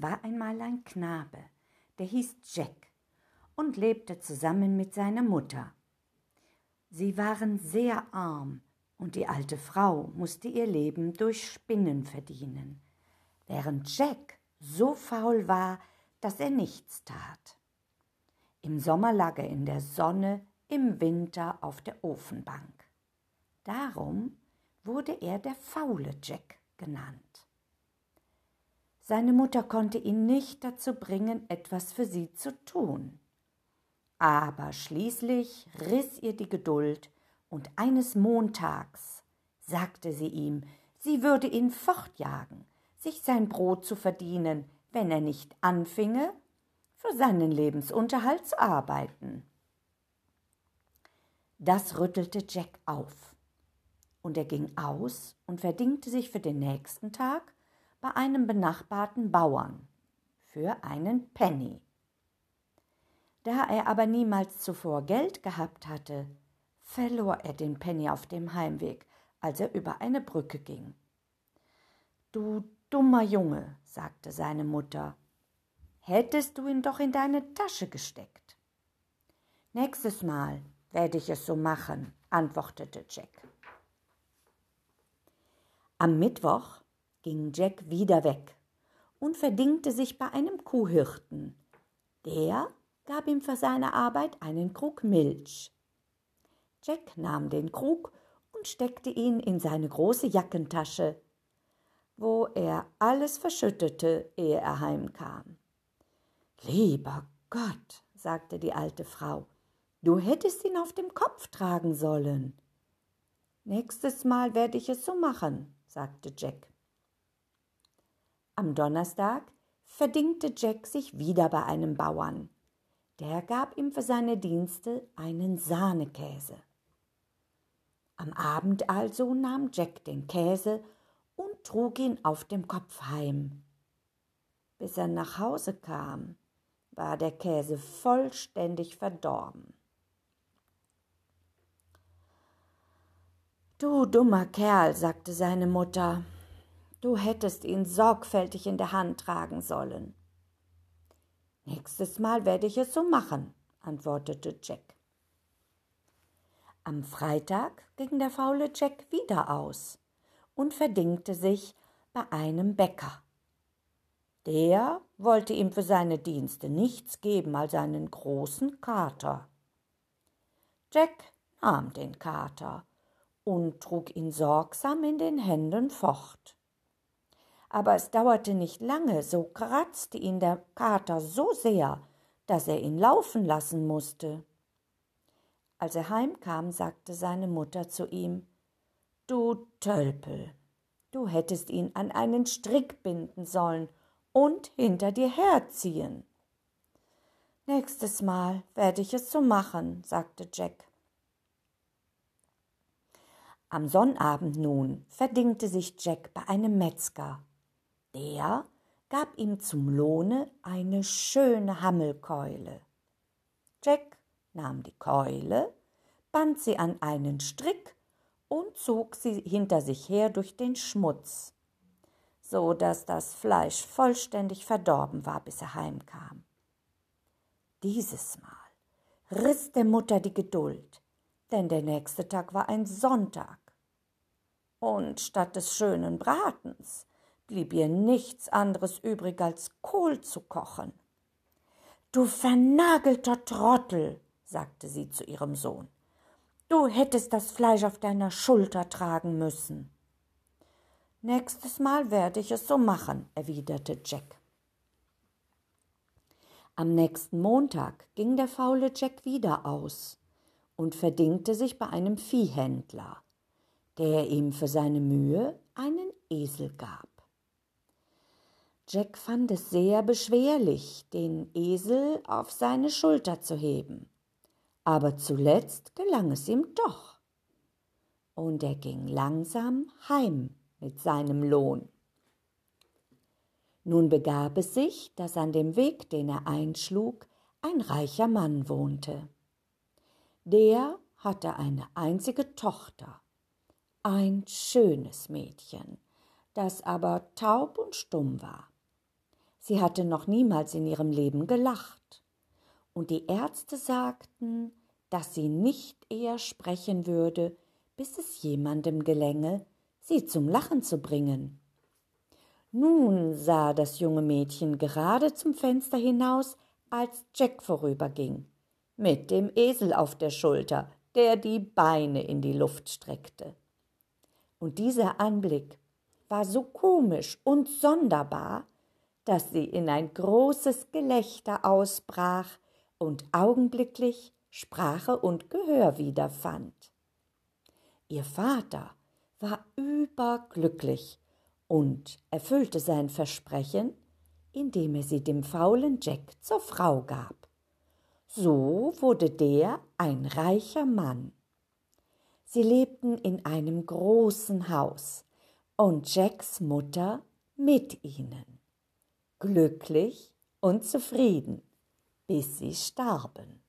War einmal ein Knabe, der hieß Jack und lebte zusammen mit seiner Mutter. Sie waren sehr arm und die alte Frau musste ihr Leben durch Spinnen verdienen, während Jack so faul war, dass er nichts tat. Im Sommer lag er in der Sonne, im Winter auf der Ofenbank. Darum wurde er der faule Jack genannt. Seine Mutter konnte ihn nicht dazu bringen, etwas für sie zu tun. Aber schließlich riss ihr die Geduld, und eines Montags sagte sie ihm, sie würde ihn fortjagen, sich sein Brot zu verdienen, wenn er nicht anfinge, für seinen Lebensunterhalt zu arbeiten. Das rüttelte Jack auf, und er ging aus und verdingte sich für den nächsten Tag bei einem benachbarten Bauern für einen Penny. Da er aber niemals zuvor Geld gehabt hatte, verlor er den Penny auf dem Heimweg, als er über eine Brücke ging. Du dummer Junge, sagte seine Mutter, hättest du ihn doch in deine Tasche gesteckt. Nächstes Mal werde ich es so machen, antwortete Jack. Am Mittwoch ging Jack wieder weg und verdingte sich bei einem Kuhhirten. Der gab ihm für seine Arbeit einen Krug Milch. Jack nahm den Krug und steckte ihn in seine große Jackentasche, wo er alles verschüttete, ehe er heimkam. Lieber Gott, sagte die alte Frau, du hättest ihn auf dem Kopf tragen sollen. Nächstes Mal werde ich es so machen, sagte Jack. Am Donnerstag verdingte Jack sich wieder bei einem Bauern. Der gab ihm für seine Dienste einen Sahnekäse. Am Abend also nahm Jack den Käse und trug ihn auf dem Kopf heim. Bis er nach Hause kam, war der Käse vollständig verdorben. Du dummer Kerl, sagte seine Mutter, Du hättest ihn sorgfältig in der Hand tragen sollen. Nächstes Mal werde ich es so machen, antwortete Jack. Am Freitag ging der faule Jack wieder aus und verdingte sich bei einem Bäcker. Der wollte ihm für seine Dienste nichts geben als einen großen Kater. Jack nahm den Kater und trug ihn sorgsam in den Händen fort aber es dauerte nicht lange, so kratzte ihn der Kater so sehr, dass er ihn laufen lassen musste. Als er heimkam, sagte seine Mutter zu ihm Du Tölpel, du hättest ihn an einen Strick binden sollen und hinter dir herziehen. Nächstes Mal werde ich es so machen, sagte Jack. Am Sonnabend nun verdingte sich Jack bei einem Metzger der gab ihm zum Lohne eine schöne Hammelkeule. Jack nahm die Keule, band sie an einen Strick und zog sie hinter sich her durch den Schmutz, so dass das Fleisch vollständig verdorben war, bis er heimkam. Dieses Mal riss der Mutter die Geduld, denn der nächste Tag war ein Sonntag. Und statt des schönen Bratens blieb ihr nichts anderes übrig, als Kohl zu kochen. Du vernagelter Trottel, sagte sie zu ihrem Sohn, du hättest das Fleisch auf deiner Schulter tragen müssen. Nächstes Mal werde ich es so machen, erwiderte Jack. Am nächsten Montag ging der faule Jack wieder aus und verdingte sich bei einem Viehhändler, der ihm für seine Mühe einen Esel gab. Jack fand es sehr beschwerlich, den Esel auf seine Schulter zu heben. Aber zuletzt gelang es ihm doch. Und er ging langsam heim mit seinem Lohn. Nun begab es sich, dass an dem Weg, den er einschlug, ein reicher Mann wohnte. Der hatte eine einzige Tochter, ein schönes Mädchen, das aber taub und stumm war. Sie hatte noch niemals in ihrem Leben gelacht. Und die Ärzte sagten, dass sie nicht eher sprechen würde, bis es jemandem gelänge, sie zum Lachen zu bringen. Nun sah das junge Mädchen gerade zum Fenster hinaus, als Jack vorüberging, mit dem Esel auf der Schulter, der die Beine in die Luft streckte. Und dieser Anblick war so komisch und sonderbar, dass sie in ein großes Gelächter ausbrach und augenblicklich Sprache und Gehör wiederfand. Ihr Vater war überglücklich und erfüllte sein Versprechen, indem er sie dem faulen Jack zur Frau gab. So wurde der ein reicher Mann. Sie lebten in einem großen Haus und Jacks Mutter mit ihnen, glücklich und zufrieden, bis sie starben.